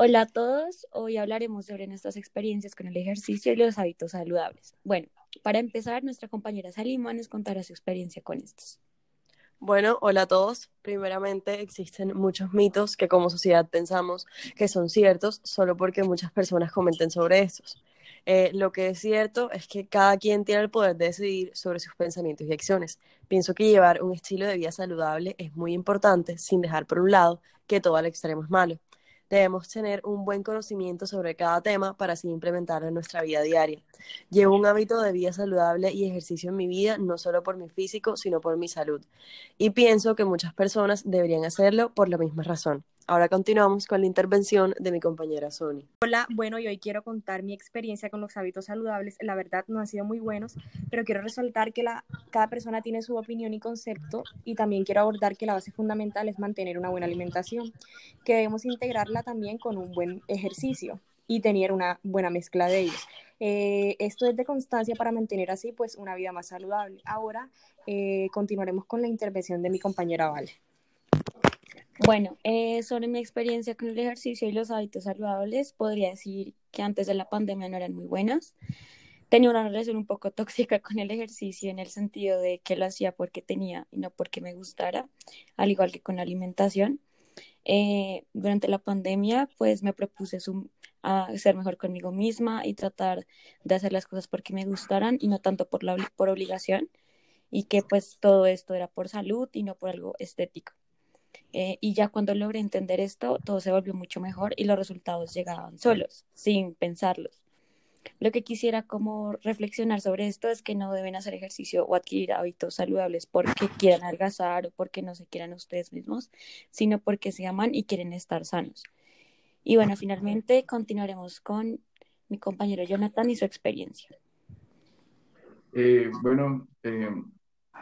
Hola a todos, hoy hablaremos sobre nuestras experiencias con el ejercicio y los hábitos saludables. Bueno, para empezar, nuestra compañera Salima nos contará su experiencia con estos. Bueno, hola a todos. Primeramente, existen muchos mitos que como sociedad pensamos que son ciertos solo porque muchas personas comenten sobre estos. Eh, lo que es cierto es que cada quien tiene el poder de decidir sobre sus pensamientos y acciones. Pienso que llevar un estilo de vida saludable es muy importante, sin dejar por un lado que todo al extremo es malo. Debemos tener un buen conocimiento sobre cada tema para así implementarlo en nuestra vida diaria. Llevo un hábito de vida saludable y ejercicio en mi vida, no solo por mi físico, sino por mi salud. Y pienso que muchas personas deberían hacerlo por la misma razón. Ahora continuamos con la intervención de mi compañera Sony. Hola, bueno, y hoy quiero contar mi experiencia con los hábitos saludables. La verdad no han sido muy buenos, pero quiero resaltar que la, cada persona tiene su opinión y concepto y también quiero abordar que la base fundamental es mantener una buena alimentación, que debemos integrarla también con un buen ejercicio y tener una buena mezcla de ellos. Eh, esto es de constancia para mantener así pues una vida más saludable. Ahora eh, continuaremos con la intervención de mi compañera Vale. Bueno, eh, sobre mi experiencia con el ejercicio y los hábitos saludables, podría decir que antes de la pandemia no eran muy buenas. Tenía una relación un poco tóxica con el ejercicio en el sentido de que lo hacía porque tenía y no porque me gustara, al igual que con la alimentación. Eh, durante la pandemia, pues me propuse a ser mejor conmigo misma y tratar de hacer las cosas porque me gustaran y no tanto por, la, por obligación y que pues todo esto era por salud y no por algo estético. Eh, y ya cuando logré entender esto, todo se volvió mucho mejor y los resultados llegaban solos, sin pensarlos. Lo que quisiera como reflexionar sobre esto es que no deben hacer ejercicio o adquirir hábitos saludables porque quieran adelgazar o porque no se quieran ustedes mismos, sino porque se aman y quieren estar sanos. Y bueno, finalmente continuaremos con mi compañero Jonathan y su experiencia. Eh, bueno, eh,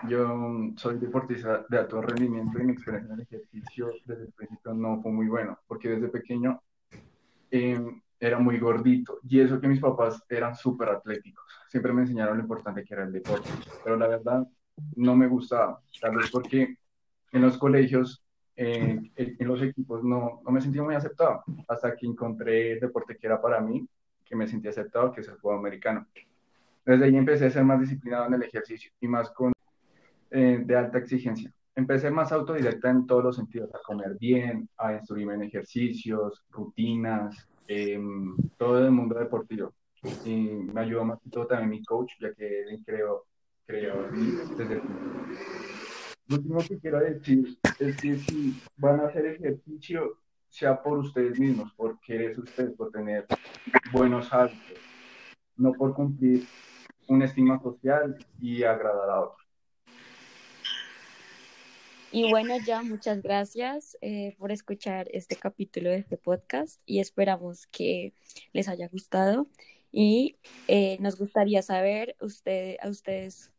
yo soy deportista de alto rendimiento y mi experiencia en el ejercicio desde el principio no fue muy bueno, porque desde pequeño em, era muy gordito y eso que mis papás eran súper atléticos. Siempre me enseñaron lo importante que era el deporte, pero la verdad no me gustaba, tal vez porque en los colegios, en los equipos no, no me sentía muy aceptado, hasta que encontré el deporte que era para mí, que me sentía aceptado, que es el fútbol americano. Desde ahí empecé a ser más disciplinado en el ejercicio y más con eh, de alta exigencia. Empecé más autodidacta en todos los sentidos, a comer bien, a instruirme en ejercicios, rutinas, em, todo el mundo deportivo. Y me ayudó más que todo también mi coach, ya que él creo, creo desde el Lo último que quiero decir es que si van a hacer ejercicio, sea por ustedes mismos, por querer ustedes, por tener buenos hábitos, no por cumplir un estima social y agradar a otros. Y bueno, ya muchas gracias eh, por escuchar este capítulo de este podcast y esperamos que les haya gustado y eh, nos gustaría saber usted, a ustedes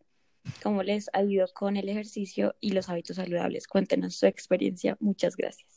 cómo les ha ido con el ejercicio y los hábitos saludables. Cuéntenos su experiencia. Muchas gracias.